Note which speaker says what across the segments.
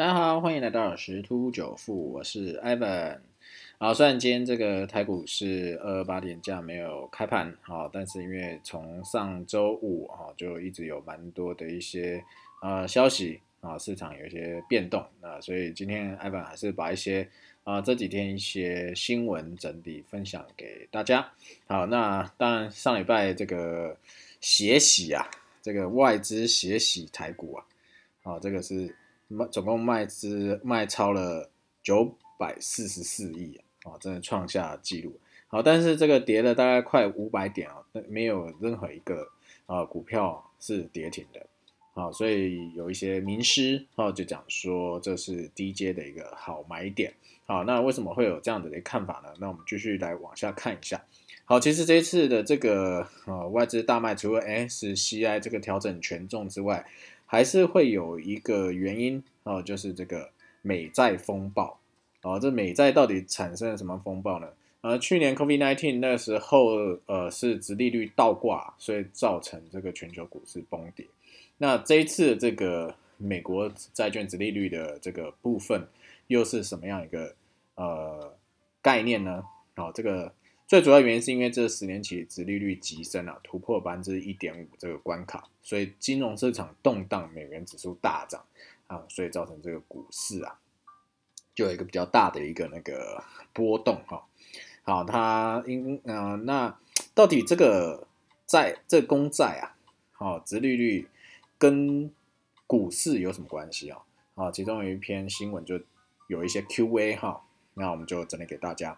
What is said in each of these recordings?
Speaker 1: 大家好，欢迎来到十突九富，我是 Ivan。啊，虽然今天这个台股是二二八点价没有开盘，啊，但是因为从上周五哈就一直有蛮多的一些呃消息啊，市场有一些变动，那所以今天 Ivan 还是把一些啊这几天一些新闻整理分享给大家。好，那当然上礼拜这个血洗啊，这个外资血洗台股啊，好，这个是。卖总共卖资卖超了九百四十四亿啊，真的创下纪录。好，但是这个跌了大概快五百点啊，没有任何一个啊股票是跌停的。好，所以有一些名师啊就讲说这是低阶的一个好买点。好，那为什么会有这样的看法呢？那我们继续来往下看一下。好，其实这一次的这个呃外资大卖，除了 SCI 这个调整权重之外，还是会有一个原因哦，就是这个美债风暴哦。这美债到底产生了什么风暴呢？呃，去年 COVID-19 那时候，呃，是殖利率倒挂，所以造成这个全球股市崩跌。那这一次这个美国债券殖利率的这个部分，又是什么样一个呃概念呢？哦，这个。最主要原因是因为这十年期殖利率急升啊，突破百分之一点五这个关卡，所以金融市场动荡，美元指数大涨啊，所以造成这个股市啊，就有一个比较大的一个那个波动哈。好，它因呃，那到底这个债这公债啊，好，殖利率跟股市有什么关系啊？啊，其中有一篇新闻就有一些 Q&A 哈，那我们就整理给大家。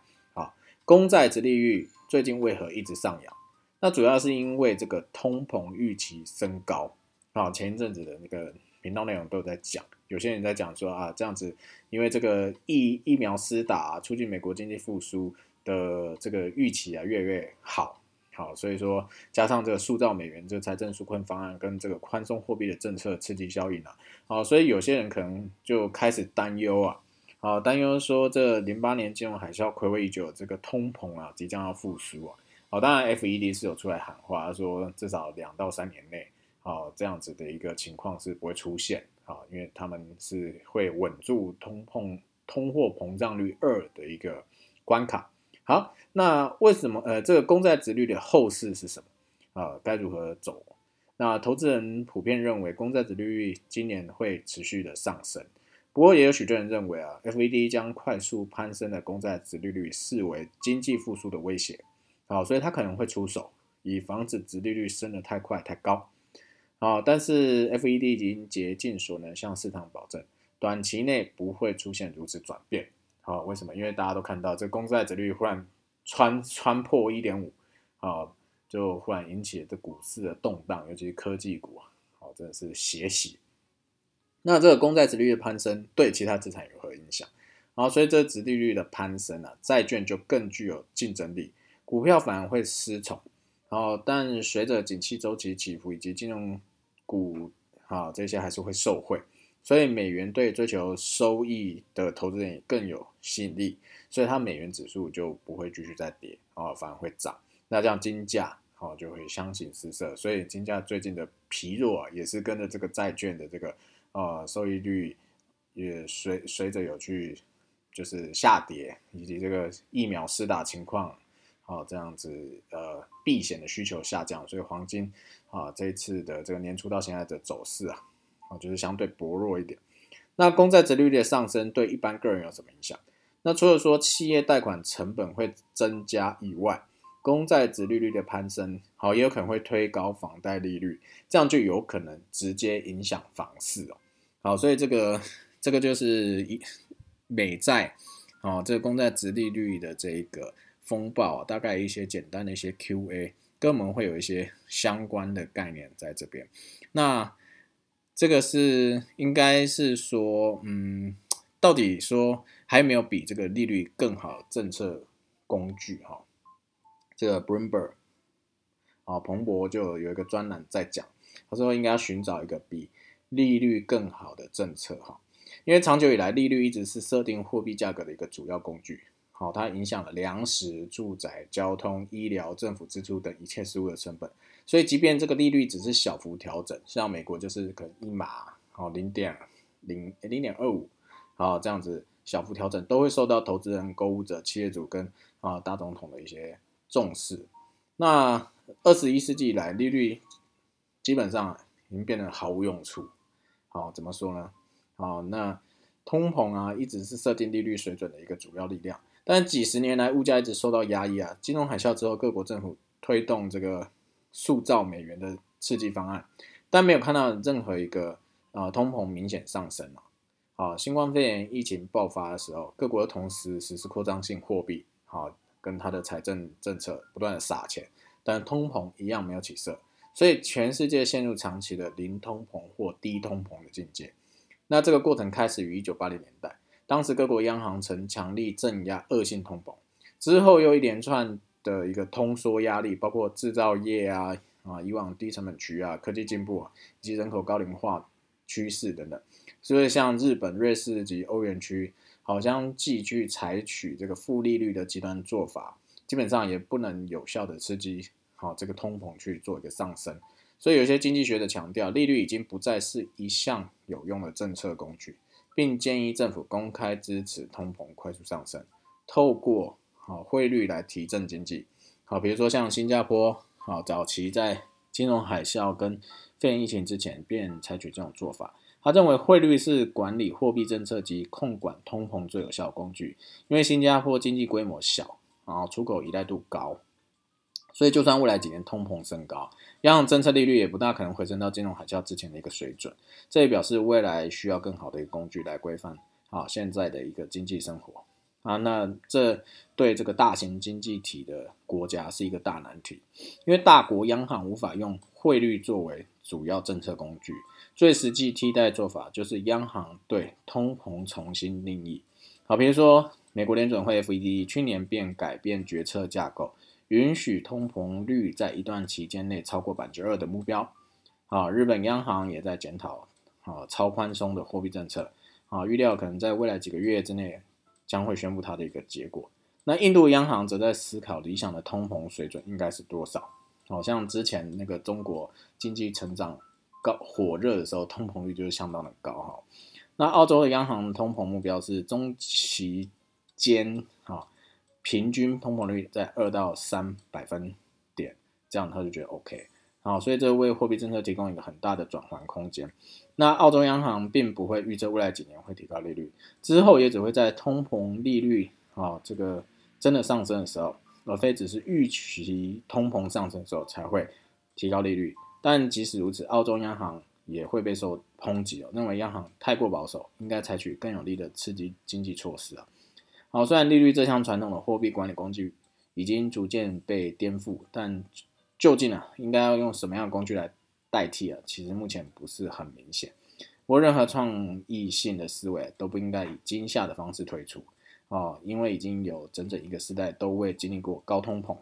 Speaker 1: 公债殖利率最近为何一直上扬？那主要是因为这个通膨预期升高啊。前一阵子的那个频道内容都有在讲，有些人在讲说啊，这样子因为这个疫疫苗施打，促进美国经济复苏的这个预期啊越来越好，好，所以说加上这个塑造美元这个财政纾困方案跟这个宽松货币的政策刺激效应啊，好，所以有些人可能就开始担忧啊。好，担忧说这零八年金融海啸暌违已久，这个通膨啊即将要复苏啊。好，当然 F E D 是有出来喊话，说至少两到三年内，啊这样子的一个情况是不会出现啊，因为他们是会稳住通膨通货膨胀率二的一个关卡。好，那为什么呃这个公债值率的后市是什么啊？该如何走？那投资人普遍认为公债值率今年会持续的上升。不过，也有许多人认为啊，FED 将快速攀升的公债殖利率视为经济复苏的威胁，好，所以他可能会出手，以防止殖利率升得太快太高，好，但是 FED 已经竭尽所能向市场保证，短期内不会出现如此转变，好，为什么？因为大家都看到这公债殖率忽然穿穿破一点五，好，就忽然引起了这股市的动荡，尤其是科技股，好，真的是血洗。那这个公债殖利率的攀升对其他资产有何影响？然后随着殖利率的攀升啊，债券就更具有竞争力，股票反而会失宠。然后，但随着景气周期起伏以及金融股啊这些还是会受惠，所以美元对追求收益的投资人更有吸引力，所以它美元指数就不会继续再跌啊，反而会涨。那这样金价哦就会相形失色，所以金价最近的疲弱啊，也是跟着这个债券的这个。呃，收益率也随随着有去就是下跌，以及这个疫苗施打情况，好这样子呃避险的需求下降，所以黄金啊这一次的这个年初到现在的走势啊，啊就是相对薄弱一点。那公债殖利率的上升对一般个人有什么影响？那除了说企业贷款成本会增加以外，公债殖利率的攀升，好也有可能会推高房贷利率，这样就有可能直接影响房市哦。好，所以这个这个就是一美债，哦，这个公债值利率的这一个风暴，大概一些简单的一些 Q&A，跟我们会有一些相关的概念在这边。那这个是应该是说，嗯，到底说还有没有比这个利率更好政策工具？哈，这个 Bloomberg，啊，彭博就有一个专栏在讲，他说应该要寻找一个比。利率更好的政策哈，因为长久以来利率一直是设定货币价格的一个主要工具，好，它影响了粮食、住宅、交通、医疗、政府支出等一切事物的成本，所以即便这个利率只是小幅调整，像美国就是可能一码，好零点零零点二五，好这样子小幅调整，都会受到投资人、购物者、企业主跟啊大总统的一些重视。那二十一世纪以来，利率基本上已经变得毫无用处。好，怎么说呢？好，那通膨啊，一直是设定利率水准的一个主要力量。但几十年来，物价一直受到压抑啊。金融海啸之后，各国政府推动这个塑造美元的刺激方案，但没有看到任何一个啊通膨明显上升啊。好，新冠肺炎疫情爆发的时候，各国同时实施扩张性货币，好，跟它的财政政策不断的撒钱，但通膨一样没有起色，所以全世界陷入长期的零通膨或低通膨的境界。那这个过程开始于一九八零年代。当时各国央行曾强力镇压恶性通膨，之后又一连串的一个通缩压力，包括制造业啊啊以往低成本区啊科技进步啊以及人口高龄化趋势等等，所以像日本、瑞士及欧元区好像继续采取这个负利率的极端做法，基本上也不能有效的刺激好这个通膨去做一个上升，所以有些经济学者强调，利率已经不再是一项有用的政策工具。并建议政府公开支持通膨快速上升，透过好汇率来提振经济。好，比如说像新加坡，好早期在金融海啸跟肺炎疫情之前便采取这种做法。他认为汇率是管理货币政策及控管通膨最有效工具，因为新加坡经济规模小，然后出口依赖度高。所以，就算未来几年通膨升高，央行政策利率也不大可能回升到金融海啸之前的一个水准。这也表示未来需要更好的一个工具来规范啊现在的一个经济生活啊。那这对这个大型经济体的国家是一个大难题，因为大国央行无法用汇率作为主要政策工具。最实际替代做法就是央行对通膨重新定义。好，比如说美国联准会 FED 去年便改变决策架构。允许通膨率在一段期间内超过百分之二的目标。啊，日本央行也在检讨啊超宽松的货币政策。啊，预料可能在未来几个月之内将会宣布它的一个结果。那印度央行则在思考理想的通膨水准应该是多少。好像之前那个中国经济成长高火热的时候，通膨率就是相当的高哈。那澳洲的央行通膨目标是中期间啊。平均通膨率在二到三百分点，这样他就觉得 OK，好，所以这为货币政策提供一个很大的转换空间。那澳洲央行并不会预测未来几年会提高利率，之后也只会在通膨利率啊这个真的上升的时候，而非只是预期通膨上升的时候才会提高利率。但即使如此，澳洲央行也会被受抨击哦，认为央行太过保守，应该采取更有力的刺激经济措施啊。好，虽然利率这项传统的货币管理工具已经逐渐被颠覆，但究竟啊，应该要用什么样的工具来代替啊？其实目前不是很明显。不过，任何创意性的思维都不应该以惊吓的方式推出哦，因为已经有整整一个时代都未经历过高通膨。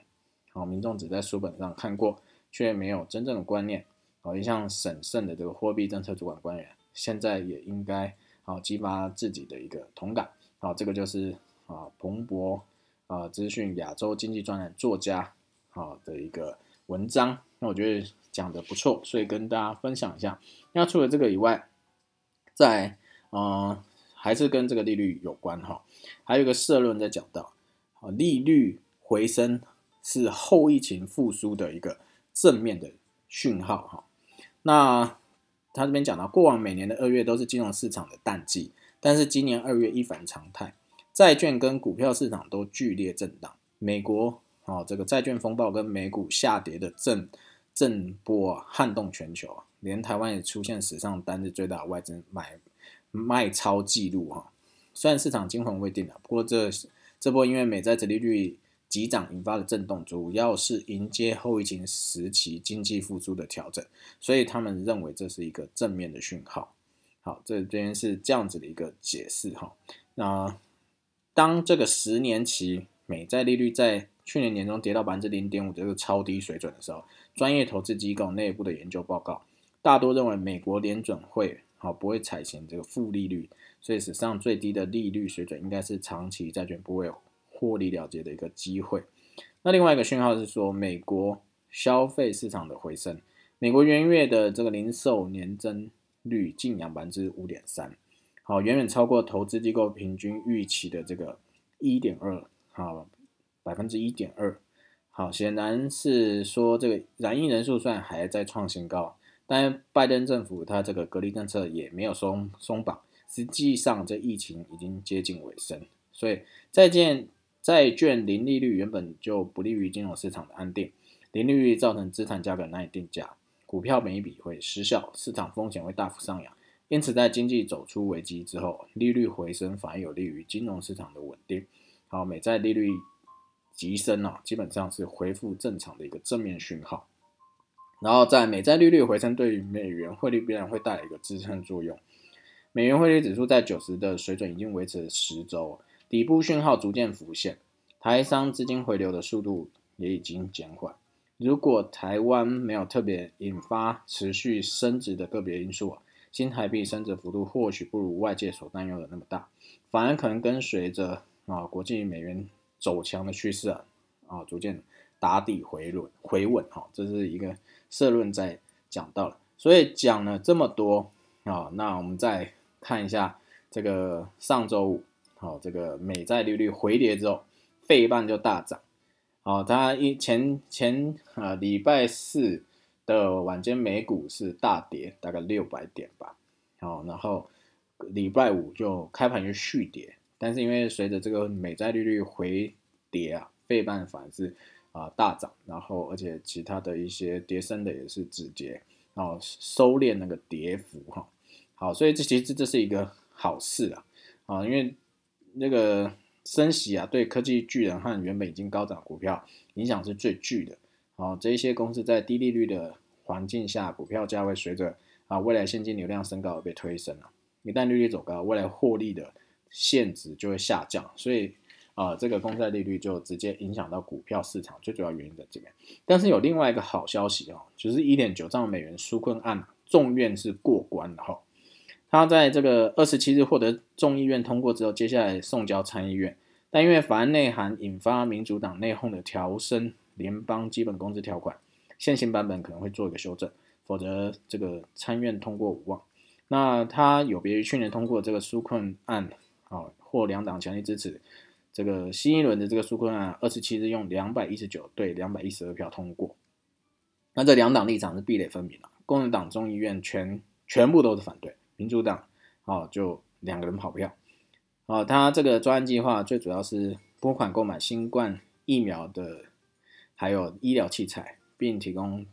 Speaker 1: 好，民众只在书本上看过，却没有真正的观念。好，一向审慎的这个货币政策主管官员，现在也应该好激发自己的一个同感。好，这个就是。啊，彭博啊，资讯亚洲经济专栏作家啊的一个文章，那我觉得讲的不错，所以跟大家分享一下。那除了这个以外，在嗯，还是跟这个利率有关哈，还有一个社论在讲到啊，利率回升是后疫情复苏的一个正面的讯号哈。那他这边讲到，过往每年的二月都是金融市场的淡季，但是今年二月一反常态。债券跟股票市场都剧烈震荡，美国啊这个债券风暴跟美股下跌的震震波撼动全球啊，连台湾也出现史上单日最大外资买卖超记录哈。虽然市场惊魂未定啊，不过这这波因为美债殖利率急涨引发的震动，主要是迎接后疫情时期经济复苏的调整，所以他们认为这是一个正面的讯号。好，这边是这样子的一个解释哈，那。当这个十年期美债利率在去年年中跌到百分之零点五这个超低水准的时候，专业投资机构内部的研究报告大多认为美国联准会好不会采行这个负利率，所以史上最低的利率水准应该是长期债券不会获利了结的一个机会。那另外一个讯号是说，美国消费市场的回升，美国元月的这个零售年增率近两百分之五点三。好，远远超过投资机构平均预期的这个一点二，好，百分之一点二。好，显然是说这个染疫人数虽然还在创新高，但拜登政府他这个隔离政策也没有松松绑，实际上这疫情已经接近尾声，所以债券债券零利率原本就不利于金融市场的安定，零利率造成资产价格难以定价，股票每一笔会失效，市场风险会大幅上扬。因此，在经济走出危机之后，利率回升反而有利于金融市场的稳定。好，美债利率急升啊，基本上是恢复正常的一个正面讯号。然后，在美债利率回升，对于美元汇率必然会带来一个支撑作用。美元汇率指数在九十的水准已经维持了十周，底部讯号逐渐浮现，台商资金回流的速度也已经减缓。如果台湾没有特别引发持续升值的个别因素啊。新台币升值幅度或许不如外界所担忧的那么大，反而可能跟随着啊国际美元走强的趋势啊啊逐渐打底回稳回稳哈，这是一个社论在讲到了，所以讲了这么多啊，那我们再看一下这个上周五好这个美债利率回跌之后，费半就大涨，好，它一前前啊礼拜四。的晚间美股是大跌，大概六百点吧。好，然后礼拜五就开盘就续跌，但是因为随着这个美债利率回跌啊，费半反而是啊大涨，然后而且其他的一些跌升的也是止跌，然后收敛那个跌幅哈。好，所以这其实这是一个好事啊啊，因为那个升息啊，对科技巨人和原本已经高涨股票影响是最巨的。好，这一些公司在低利率的环境下，股票价位随着啊未来现金流量升高而被推升了。一旦利率走高，未来获利的限值就会下降，所以啊这个公债利率就直接影响到股票市场。最主要原因在这边。但是有另外一个好消息哦，就是一点九兆美元纾困案众院是过关了哈。他在这个二十七日获得众议院通过之后，接下来送交参议院，但因为法案内涵引发民主党内讧的调升。联邦基本工资条款现行版本可能会做一个修正，否则这个参院通过无望。那它有别于去年通过这个纾困案，啊，获两党强力支持，这个新一轮的这个纾困案，二十七日用两百一十九对两百一十二票通过。那这两党立场是壁垒分明了，共和党众议院全全部都是反对，民主党啊就两个人跑票。啊，它这个专案计划最主要是拨款购买新冠疫苗的。还有医疗器材，并提供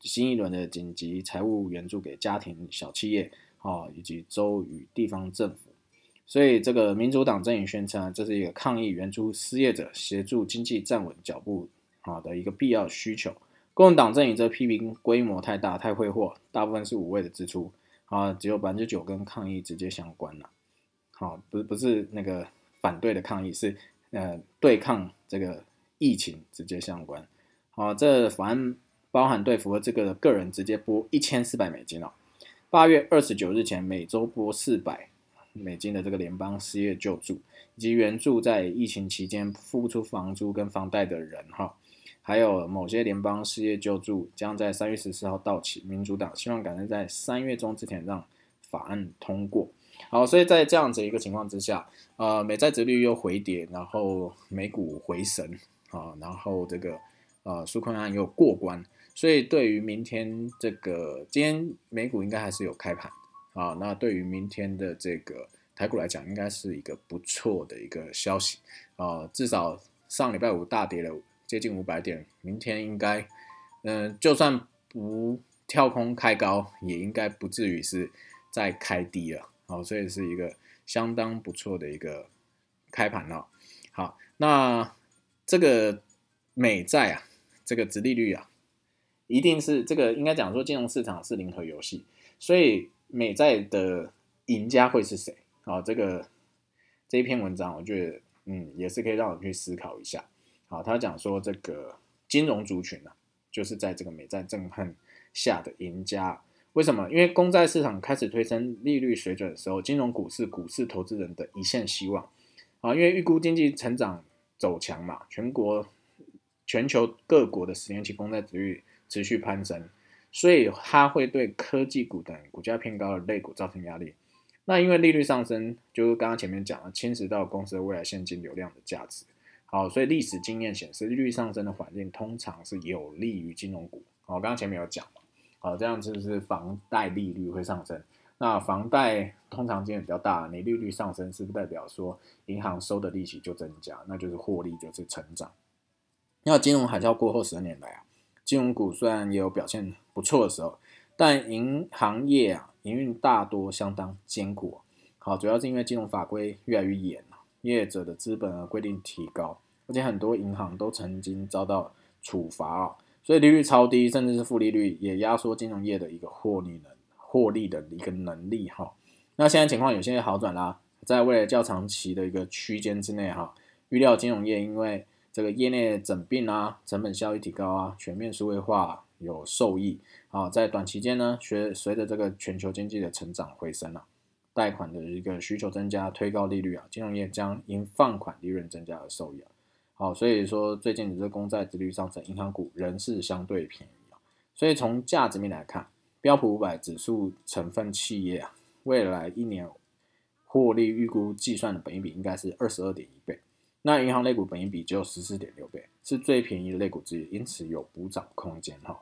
Speaker 1: 新一轮的紧急财务援助给家庭、小企业，哦，以及州与地方政府。所以，这个民主党阵营宣称啊，这是一个抗议援助失业者、协助经济站稳脚步啊的一个必要需求。共党阵营则批评规模太大、太挥霍，大部分是无谓的支出啊，只有百分之九跟抗议直接相关了。好，不不是那个反对的抗议，是呃对抗这个。疫情直接相关，好，这法案包含对符合这个的个人直接拨一千四百美金哦。八月二十九日前每周拨四百美金的这个联邦失业救助，以及援助在疫情期间付不出房租跟房贷的人哈，还有某些联邦失业救助将在三月十四号到期。民主党希望赶在在三月中之前让法案通过。好，所以在这样子一个情况之下，呃，美债殖率又回跌，然后美股回升。啊，然后这个呃，纾困案又过关，所以对于明天这个今天美股应该还是有开盘啊。那对于明天的这个台股来讲，应该是一个不错的一个消息啊。至少上礼拜五大跌了接近五百点，明天应该嗯，就算不跳空开高，也应该不至于是再开低了啊。所以是一个相当不错的一个开盘了。好，那。这个美债啊，这个殖利率啊，一定是这个应该讲说金融市场是零和游戏，所以美债的赢家会是谁？好，这个这一篇文章，我觉得嗯也是可以让我们去思考一下。好，他讲说这个金融族群呢，就是在这个美债震撼下的赢家。为什么？因为公债市场开始推升利率水准的时候，金融股市股市投资人的一线希望啊，因为预估经济成长。走强嘛，全国、全球各国的十年期公债值率持续攀升，所以它会对科技股等股价偏高的类股造成压力。那因为利率上升，就是刚刚前面讲了，侵蚀到公司的未来现金流量的价值。好，所以历史经验显示，利率上升的环境通常是有利于金融股。好，刚刚前面有讲嘛，好，这样就是房贷利率会上升。那房贷通常金额比较大，你利率上升，是不是代表说银行收的利息就增加？那就是获利就是成长。那金融海啸过后十年来啊，金融股虽然也有表现不错的时候，但银行业啊。营运大多相当艰苦，好，主要是因为金融法规越来越严业者的资本额规定提高，而且很多银行都曾经遭到处罚啊，所以利率超低，甚至是负利率，也压缩金融业的一个获利能获利的一个能力哈。那现在情况有些好转啦，在未来较长期的一个区间之内哈，预料金融业因为这个业内整并啊，成本效益提高啊，全面数位化有受益。啊，在短期间呢，随随着这个全球经济的成长回升啊，贷款的一个需求增加，推高利率啊，金融业将因放款利润增加而受益啊。好，所以说最近的这公债殖率上升，银行股仍是相对便宜啊。所以从价值面来看，标普五百指数成分企业啊，未来一年获利预估计算的本益比应该是二十二点一倍，那银行类股本益比只有十四点六倍，是最便宜的类股之一，因此有补涨空间哈。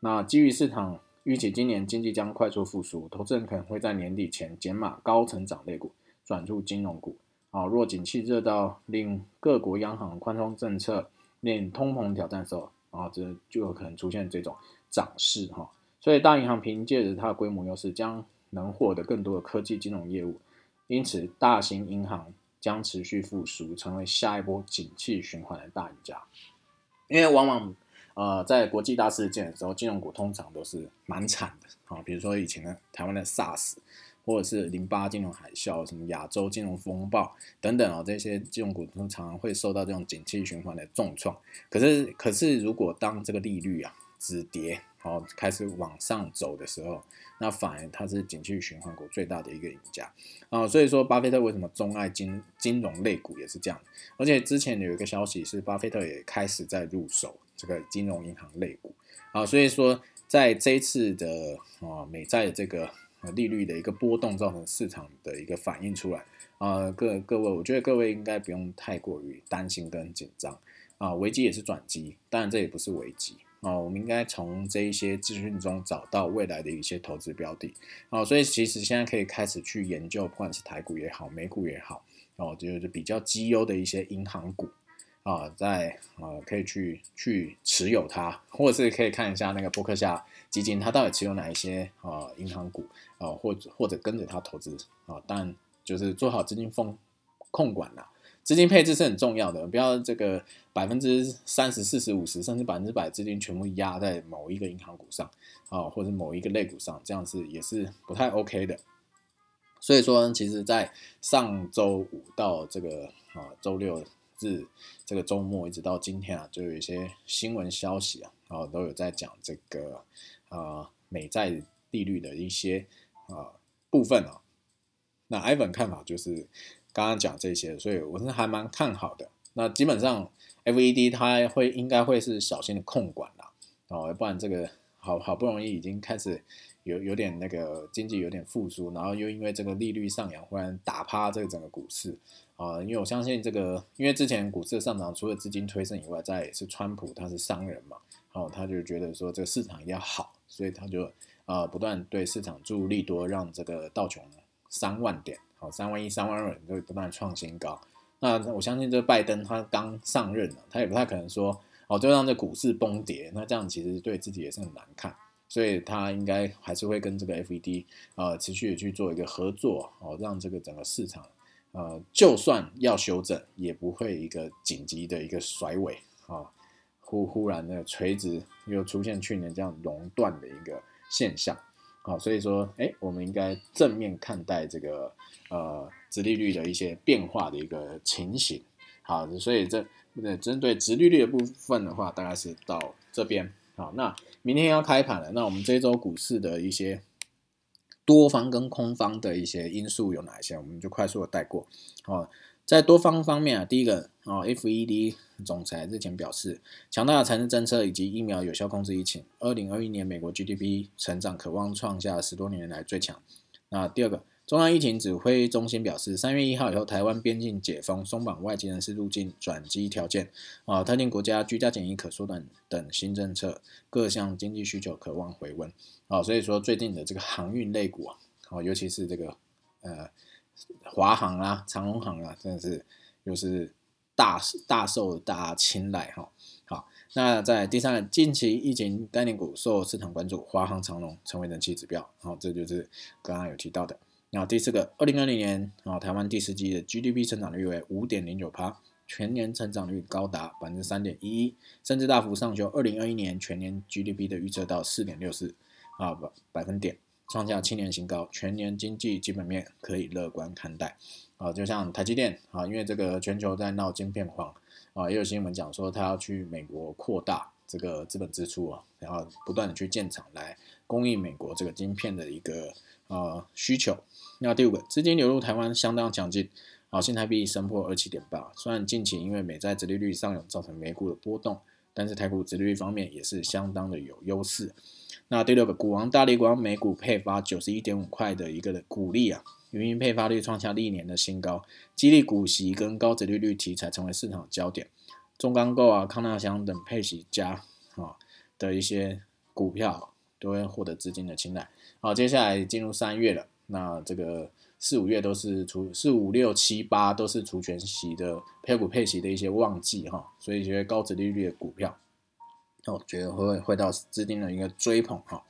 Speaker 1: 那基于市场预期，今年经济将快速复苏，投资人可能会在年底前减码高成长类股，转入金融股。啊，若景气热到令各国央行宽松政策令通膨挑战的时候，啊，这就有可能出现这种涨势哈。所以大银行凭借着它的规模优势，将能获得更多的科技金融业务，因此大型银行将持续复苏，成为下一波景气循环的大赢家。因为往往。呃，在国际大事件的时候，金融股通常都是蛮惨的啊。比如说以前的台湾的 SARS，或者是零八金融海啸、什么亚洲金融风暴等等啊，这些金融股通常会受到这种景气循环的重创。可是，可是如果当这个利率啊止跌，好开始往上走的时候，那反而它是景气循环股最大的一个赢家啊。所以说，巴菲特为什么钟爱金金融类股也是这样。而且之前有一个消息是，巴菲特也开始在入手。这个金融银行类股啊，所以说在这一次的啊美债的这个利率的一个波动，造成市场的一个反应出来啊，各各位，我觉得各位应该不用太过于担心跟紧张啊，危机也是转机，当然这也不是危机啊，我们应该从这一些资讯中找到未来的一些投资标的啊，所以其实现在可以开始去研究，不管是台股也好，美股也好，哦，就是比较绩优的一些银行股。啊，在啊，可以去去持有它，或者是可以看一下那个博客下基金，它到底持有哪一些啊银行股啊，或者或者跟着它投资啊，但就是做好资金风控管啦，资金配置是很重要的，不要这个百分之三十四十五十甚至百分之百资金全部压在某一个银行股上啊，或者某一个类股上，这样是也是不太 OK 的。所以说，其实，在上周五到这个啊周六。日这个周末一直到今天啊，就有一些新闻消息啊，啊都有在讲这个啊美债利率的一些啊部分啊。那 Ivan 看法就是刚刚讲这些，所以我是还蛮看好的。那基本上 FED 它会应该会是小心的控管啦，哦，不然这个好好不容易已经开始有有点那个经济有点复苏，然后又因为这个利率上扬，忽然打趴这个整个股市。啊，因为我相信这个，因为之前股市的上涨，除了资金推升以外，再也是川普他是商人嘛，哦，他就觉得说这个市场要好，所以他就啊不断对市场注入利多，让这个道琼三万点，好三万一、三万二都不断创新高。那我相信这拜登他刚上任了，他也不太可能说哦就让这股市崩跌，那这样其实对自己也是很难看，所以他应该还是会跟这个 FED 啊持续的去做一个合作，哦，让这个整个市场。呃，就算要修正，也不会一个紧急的一个甩尾啊，忽忽然的垂直又出现去年这样熔断的一个现象啊，所以说，哎，我们应该正面看待这个呃，直利率的一些变化的一个情形。好，所以这那针对直利率的部分的话，大概是到这边。好，那明天要开盘了，那我们这周股市的一些。多方跟空方的一些因素有哪一些？我们就快速的带过。哦，在多方方面啊，第一个哦，FED 总裁日前表示，强大的财政政策以及疫苗有效控制疫情，二零二一年美国 GDP 成长渴望创下十多年来最强。那第二个，中央疫情指挥中心表示，三月一号以后，台湾边境解封，松绑外籍人士入境转机条件，啊，特定国家居家检疫可缩短等新政策，各项经济需求渴望回温，啊，所以说最近的这个航运类股啊，啊，尤其是这个呃华航啊、长荣航啊，真的是又是大大受大家青睐哈。好，那在第三，近期疫情概念股受市场关注，华航、长荣成为人气指标，好，这就是刚刚有提到的。然后第四个，二零二零年啊，台湾第四季的 GDP 增长率为五点零九帕，全年成长率高达百分之三点一一，甚至大幅上修二零二一年全年 GDP 的预测到四点六四啊百百分点，创下七年新高，全年经济基本面可以乐观看待啊。就像台积电啊，因为这个全球在闹晶片荒啊，也有新闻讲说他要去美国扩大这个资本支出啊，然后不断的去建厂来供应美国这个晶片的一个呃需求。那第五个，资金流入台湾相当强劲，啊，新台币升破二七点八。虽然近期因为美债殖利率上涌造成美股的波动，但是台股殖利率方面也是相当的有优势。那第六个，股王大力光每股配发九十一点五块的一个的股利啊，运营配发率创下历年的新高，激励股息跟高殖利率题材成为市场焦点。中钢构啊、康纳香等配息加啊的一些股票都会获得资金的青睐。好，接下来进入三月了。那这个四五月都是除四五六七八都是除权息的配股配息的一些旺季哈，所以一些高值利率的股票，我觉得会会到制定的一个追捧哈。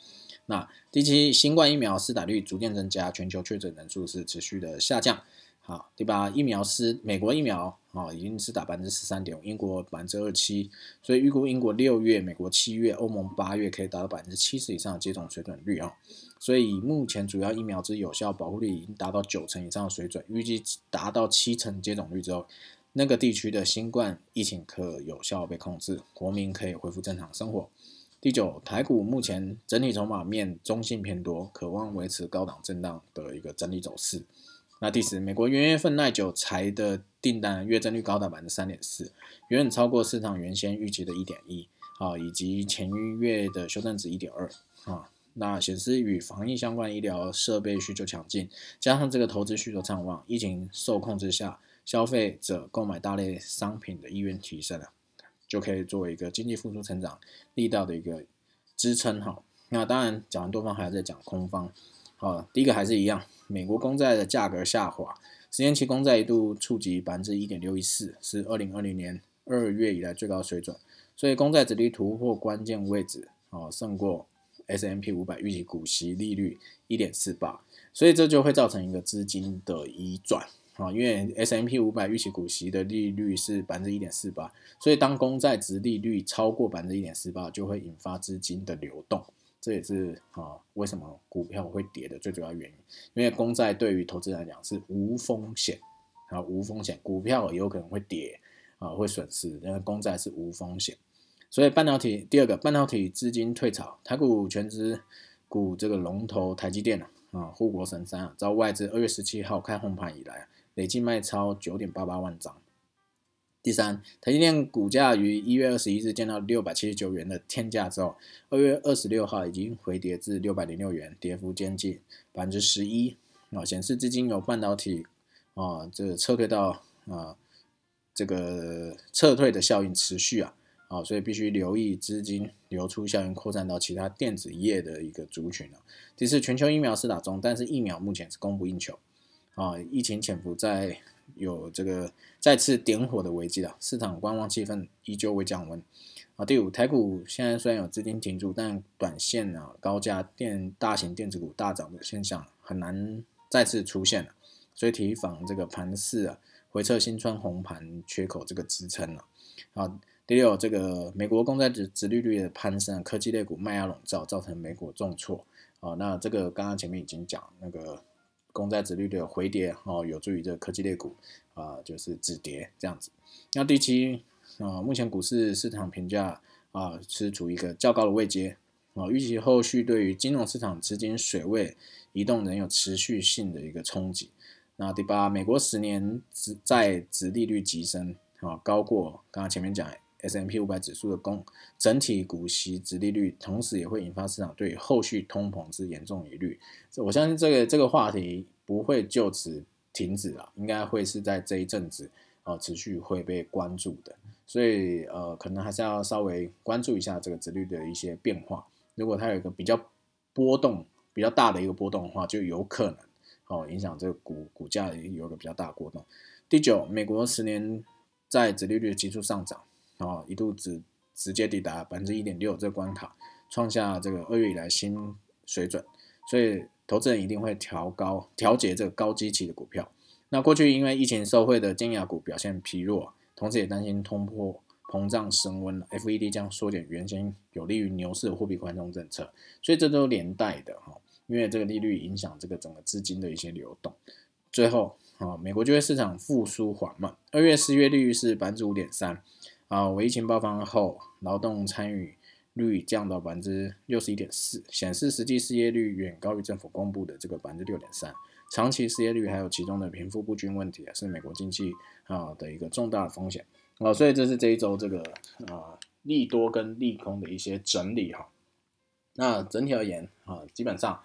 Speaker 1: 那第七，新冠疫苗施打率逐渐增加，全球确诊人数是持续的下降。好，第八，疫苗施美国疫苗啊，已经是打百分之十三点五，英国百分之二七，所以预估英国六月、美国七月、欧盟八月可以达到百分之七十以上的接种水准率啊。所以目前主要疫苗之有效保护率已经达到九成以上的水准，预计达到七成接种率之后，那个地区的新冠疫情可有效被控制，国民可以恢复正常生活。第九，台股目前整体筹码面中性偏多，渴望维持高档震荡的一个整理走势。那第十，美国元月份耐久材的订单月增率高达百分之三点四，远远超过市场原先预期的一点一啊，以及前一月的修正值一点二啊。那显示与防疫相关医疗设备需求强劲，加上这个投资需求畅旺，疫情受控制下，消费者购买大类商品的意愿提升了，就可以作为一个经济复苏成长力道的一个支撑哈。那当然讲完多方，还要再讲空方。好，第一个还是一样，美国公债的价格下滑，十年期公债一度触及百分之一点六一四，是二零二零年二月以来最高水准，所以公债指率突破关键位置，哦，胜过。S M P 五百预期股息利率一点四八，所以这就会造成一个资金的移转啊，因为 S M P 五百预期股息的利率是百分之一点四八，所以当公债值利率超过百分之一点四八，就会引发资金的流动，这也是啊为什么股票会跌的最主要原因，因为公债对于投资人来讲是无风险啊，无风险，股票有可能会跌啊，会损失，因为公债是无风险。所以半导体第二个半导体资金退潮，台股全资股这个龙头台积电啊，护国神山啊，遭外资二月十七号开红盘以来，累计卖超九点八八万张。第三，台积电股价于一月二十一日见到六百七十九元的天价之后，二月二十六号已经回跌至六百零六元，跌幅接近百分之十一啊，显示资金有半导体啊这个撤退到啊这个撤退的效应持续啊。啊，所以必须留意资金流出效应扩散到其他电子业的一个族群了。第四，全球疫苗是打中，但是疫苗目前是供不应求。啊，疫情潜伏在有这个再次点火的危机了，市场观望气氛依旧未降温。啊，第五，台股现在虽然有资金停住，但短线啊高价电大型电子股大涨的现象很难再次出现了，所以提防这个盘势啊回撤新春红盘缺口这个支撑了。啊。第六，这个美国公债值殖利率的攀升，科技类股卖压笼罩，造成美股重挫。啊，那这个刚刚前面已经讲，那个公债殖利率的回跌，哦，有助于这个科技类股啊，就是止跌这样子。那第七，啊，目前股市市场评价啊是处于一个较高的位阶，啊，预期后续对于金融市场资金水位移动仍有持续性的一个冲击。那第八，美国十年债殖利率急升，啊，高过刚刚前面讲。S M P 五百指数的公整体股息值利率，同时也会引发市场对后续通膨之严重疑虑。我相信这个这个话题不会就此停止了，应该会是在这一阵子呃持续会被关注的，所以呃可能还是要稍微关注一下这个殖率的一些变化。如果它有一个比较波动比较大的一个波动的话，就有可能哦影响这个股股价有一个比较大的波动。第九，美国十年在殖利率急速上涨，啊一度直直接抵达百分之一点六这个关卡，创下这个二月以来新水准，所以投资人一定会调高调节这个高基期的股票。那过去因为疫情受惠的尖牙股表现疲弱，同时也担心通货膨胀升温，FED 将缩减原先有利于牛市的货币宽松政策，所以这都连带的哈，因为这个利率影响这个整个资金的一些流动。最后啊，美国就业市场复苏缓慢，二月失业率是百分之五点三啊，为疫情爆发后劳动参与率降到百分之六十一点四，显示实际失业率远高于政府公布的这个百分之六点三。长期失业率还有其中的贫富不均问题啊，是美国经济啊的一个重大的风险啊，所以这是这一周这个啊利多跟利空的一些整理哈。那整体而言啊，基本上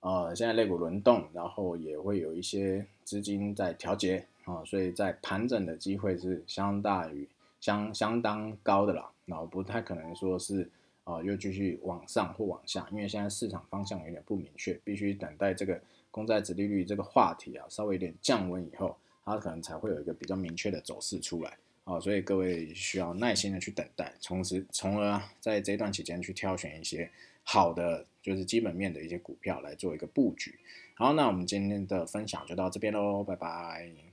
Speaker 1: 啊现在类股轮动，然后也会有一些资金在调节啊，所以在盘整的机会是相大于相相当高的啦，然后不太可能说是啊又继续往上或往下，因为现在市场方向有点不明确，必须等待这个。公债殖利率这个话题啊，稍微有点降温以后，它可能才会有一个比较明确的走势出来啊，所以各位需要耐心的去等待，从此从而在这段期间去挑选一些好的，就是基本面的一些股票来做一个布局。好，那我们今天的分享就到这边喽，拜拜。